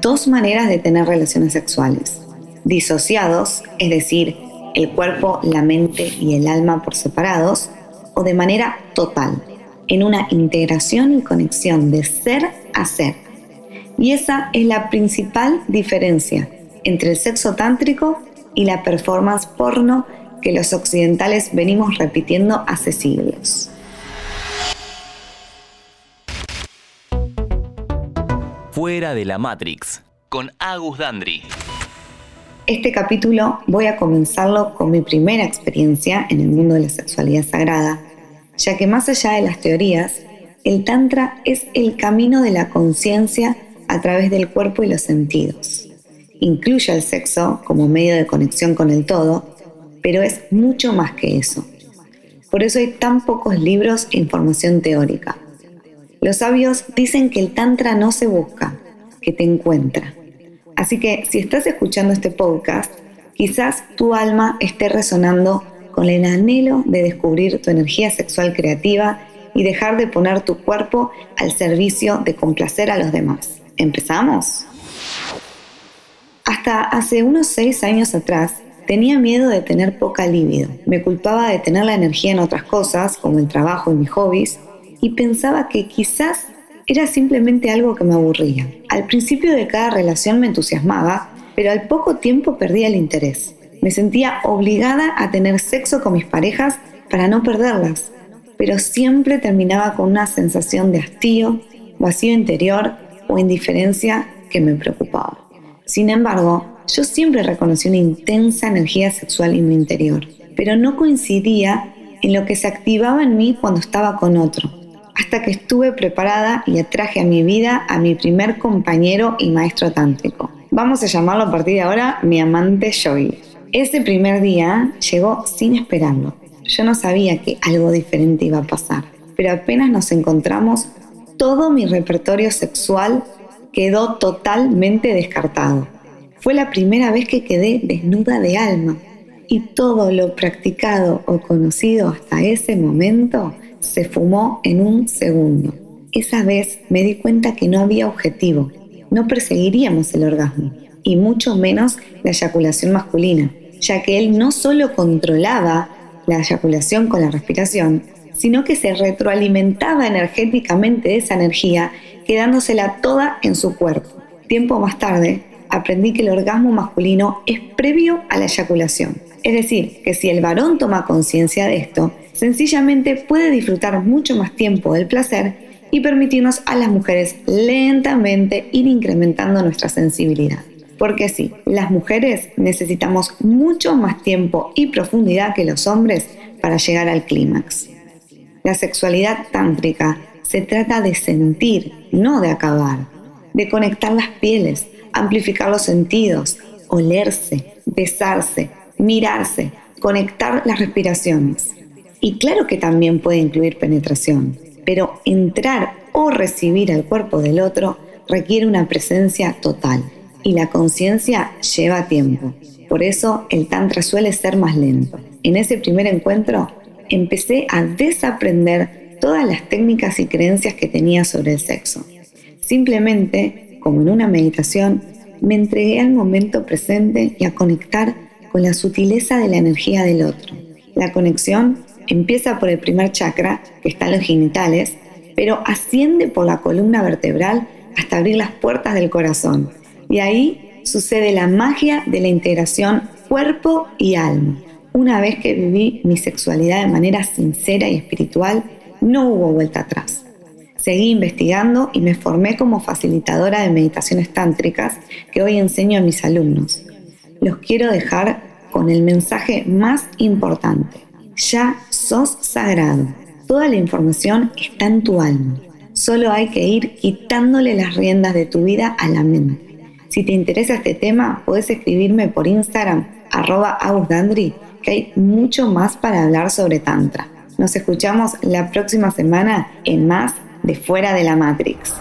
Dos maneras de tener relaciones sexuales. Disociados, es decir, el cuerpo, la mente y el alma por separados, o de manera total, en una integración y conexión de ser a ser. Y esa es la principal diferencia entre el sexo tántrico y la performance porno que los occidentales venimos repitiendo hace siglos. Fuera de la Matrix, con Agus Dandri. Este capítulo voy a comenzarlo con mi primera experiencia en el mundo de la sexualidad sagrada, ya que más allá de las teorías, el Tantra es el camino de la conciencia a través del cuerpo y los sentidos. Incluye el sexo como medio de conexión con el todo, pero es mucho más que eso. Por eso hay tan pocos libros e información teórica. Los sabios dicen que el Tantra no se busca, que te encuentra. Así que si estás escuchando este podcast, quizás tu alma esté resonando con el anhelo de descubrir tu energía sexual creativa y dejar de poner tu cuerpo al servicio de complacer a los demás. ¿Empezamos? Hasta hace unos seis años atrás, tenía miedo de tener poca libido. Me culpaba de tener la energía en otras cosas, como el trabajo y mis hobbies, y pensaba que quizás era simplemente algo que me aburría. Al principio de cada relación me entusiasmaba, pero al poco tiempo perdía el interés. Me sentía obligada a tener sexo con mis parejas para no perderlas, pero siempre terminaba con una sensación de hastío, vacío interior o indiferencia que me preocupaba. Sin embargo, yo siempre reconocí una intensa energía sexual en mi interior, pero no coincidía en lo que se activaba en mí cuando estaba con otro hasta que estuve preparada y atraje a mi vida a mi primer compañero y maestro tántrico. Vamos a llamarlo a partir de ahora mi amante Joey. Ese primer día llegó sin esperarlo. Yo no sabía que algo diferente iba a pasar, pero apenas nos encontramos, todo mi repertorio sexual quedó totalmente descartado. Fue la primera vez que quedé desnuda de alma y todo lo practicado o conocido hasta ese momento se fumó en un segundo. Esa vez me di cuenta que no había objetivo, no perseguiríamos el orgasmo, y mucho menos la eyaculación masculina, ya que él no solo controlaba la eyaculación con la respiración, sino que se retroalimentaba energéticamente de esa energía, quedándosela toda en su cuerpo. Tiempo más tarde, aprendí que el orgasmo masculino es previo a la eyaculación. Es decir, que si el varón toma conciencia de esto, sencillamente puede disfrutar mucho más tiempo del placer y permitirnos a las mujeres lentamente ir incrementando nuestra sensibilidad. Porque sí, las mujeres necesitamos mucho más tiempo y profundidad que los hombres para llegar al clímax. La sexualidad tántrica se trata de sentir, no de acabar, de conectar las pieles, amplificar los sentidos, olerse, besarse, mirarse, conectar las respiraciones. Y claro que también puede incluir penetración, pero entrar o recibir al cuerpo del otro requiere una presencia total y la conciencia lleva tiempo. Por eso el tantra suele ser más lento. En ese primer encuentro empecé a desaprender todas las técnicas y creencias que tenía sobre el sexo. Simplemente, como en una meditación, me entregué al momento presente y a conectar con la sutileza de la energía del otro. La conexión empieza por el primer chakra, que está en los genitales, pero asciende por la columna vertebral hasta abrir las puertas del corazón. Y ahí sucede la magia de la integración cuerpo y alma. Una vez que viví mi sexualidad de manera sincera y espiritual, no hubo vuelta atrás. Seguí investigando y me formé como facilitadora de meditaciones tántricas que hoy enseño a mis alumnos los quiero dejar con el mensaje más importante. Ya sos sagrado. Toda la información está en tu alma. Solo hay que ir quitándole las riendas de tu vida a la mente. Si te interesa este tema, puedes escribirme por Instagram, arroba que hay mucho más para hablar sobre Tantra. Nos escuchamos la próxima semana en más de Fuera de la Matrix.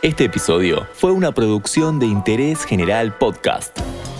Este episodio fue una producción de Interés General Podcast.